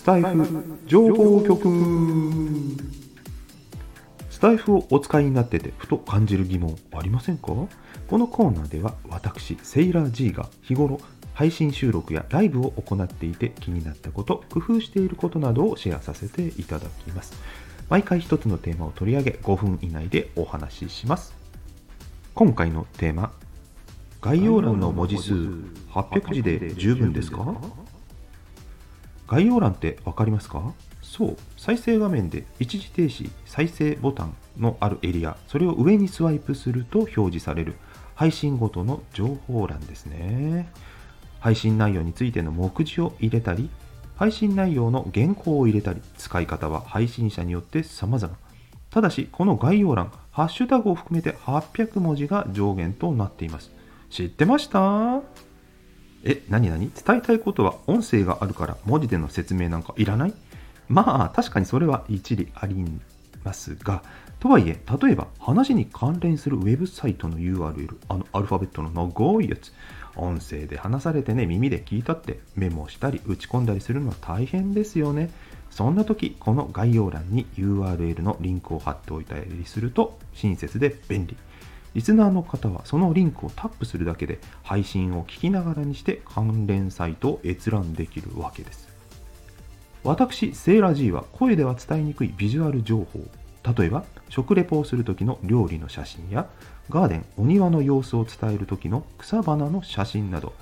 スタイフ情報局。スタイフをお使いになっててふと感じる疑問ありませんか？このコーナーでは私セイラー G が日頃配信収録やライブを行っていて気になったこと工夫していることなどをシェアさせていただきます。毎回一つのテーマを取り上げ5分以内でお話しします。今回のテーマ概要欄の文字数800字で十分ですか？概要欄って分かりますか？そう再生画面で一時停止再生ボタンのあるエリアそれを上にスワイプすると表示される配信ごとの情報欄ですね。配信内容についての目次を入れたり配信内容の原稿を入れたり使い方は配信者によって様々。ただしこの概要欄ハッシュタグを含めて800文字が上限となっています。知ってました？え、何何？伝えたいことは音声があるから文字での説明なんかいらない？まあ確かにそれは一理ありますが、とはいえ、例えば話に関連するウェブサイトの URL、あのアルファベットの長いやつ、音声で話されてね、耳で聞いたってメモしたり打ち込んだりするのは大変ですよね。そんな時、この概要欄に URL のリンクを貼っておいたりすると親切で便利。リスナーの方はそのリンクをタップするだけで配信を聞きながらにして関連サイトを閲覧できるわけです。私、セーラー G は声では伝えにくいビジュアル情報、例えば食レポをする時の料理の写真やガーデン、お庭の様子を伝える時の草花の写真など、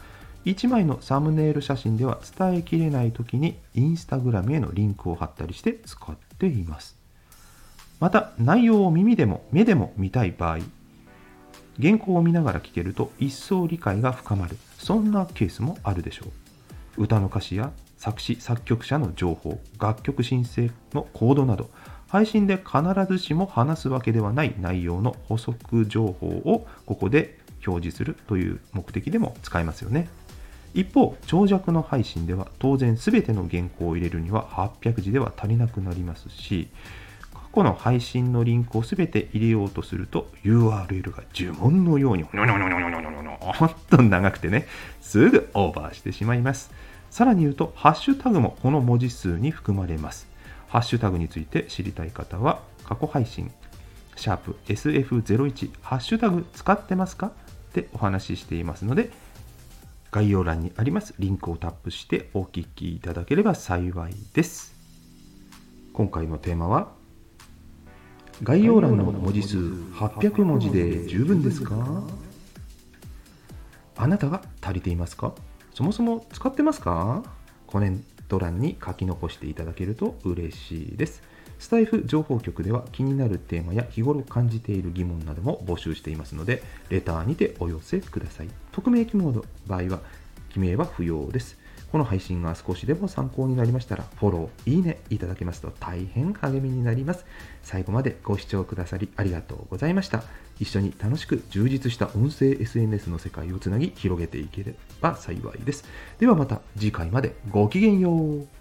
1枚のサムネイル写真では伝えきれない時にインスタグラムへのリンクを貼ったりして使っています。また内容を耳でも目でも見たい場合原稿を見ながら聞けると一層理解が深まる。そんなケースもあるでしょう。歌の歌詞や作詞作曲者の情報楽曲申請のコードなど配信で必ずしも話すわけではない内容の補足情報をここで表示するという目的でも使えますよね。一方長尺の配信では当然全ての原稿を入れるには800字では足りなくなりますし去の配信のリンクを全て入れようとすると URL が呪文のようにほんと長くてねすぐオーバーしてしまいますさらに言うとハッシュタグもこの文字数に含まれますハッシュタグについて知りたい方は過去配信シャープ SF01 ハッシュタグ使ってますかってお話ししていますので概要欄にありますリンクをタップしてお聞きいただければ幸いです今回のテーマは概要欄の文字数800文字で十分ですか？あなたが足りていますか？そもそも使ってますか？コメント欄に書き残していただけると嬉しいです。スタイフ情報局では気になるテーマや日頃感じている疑問なども募集していますので、レターにてお寄せください。匿名希望の場合は、記名は不要です。この配信が少しでも参考になりましたら、フォロー、いいねいただけますと大変励みになります。最後までご視聴くださりありがとうございました。一緒に楽しく充実した音声 SNS の世界をつなぎ広げていければ幸いです。ではまた次回までごきげんよう。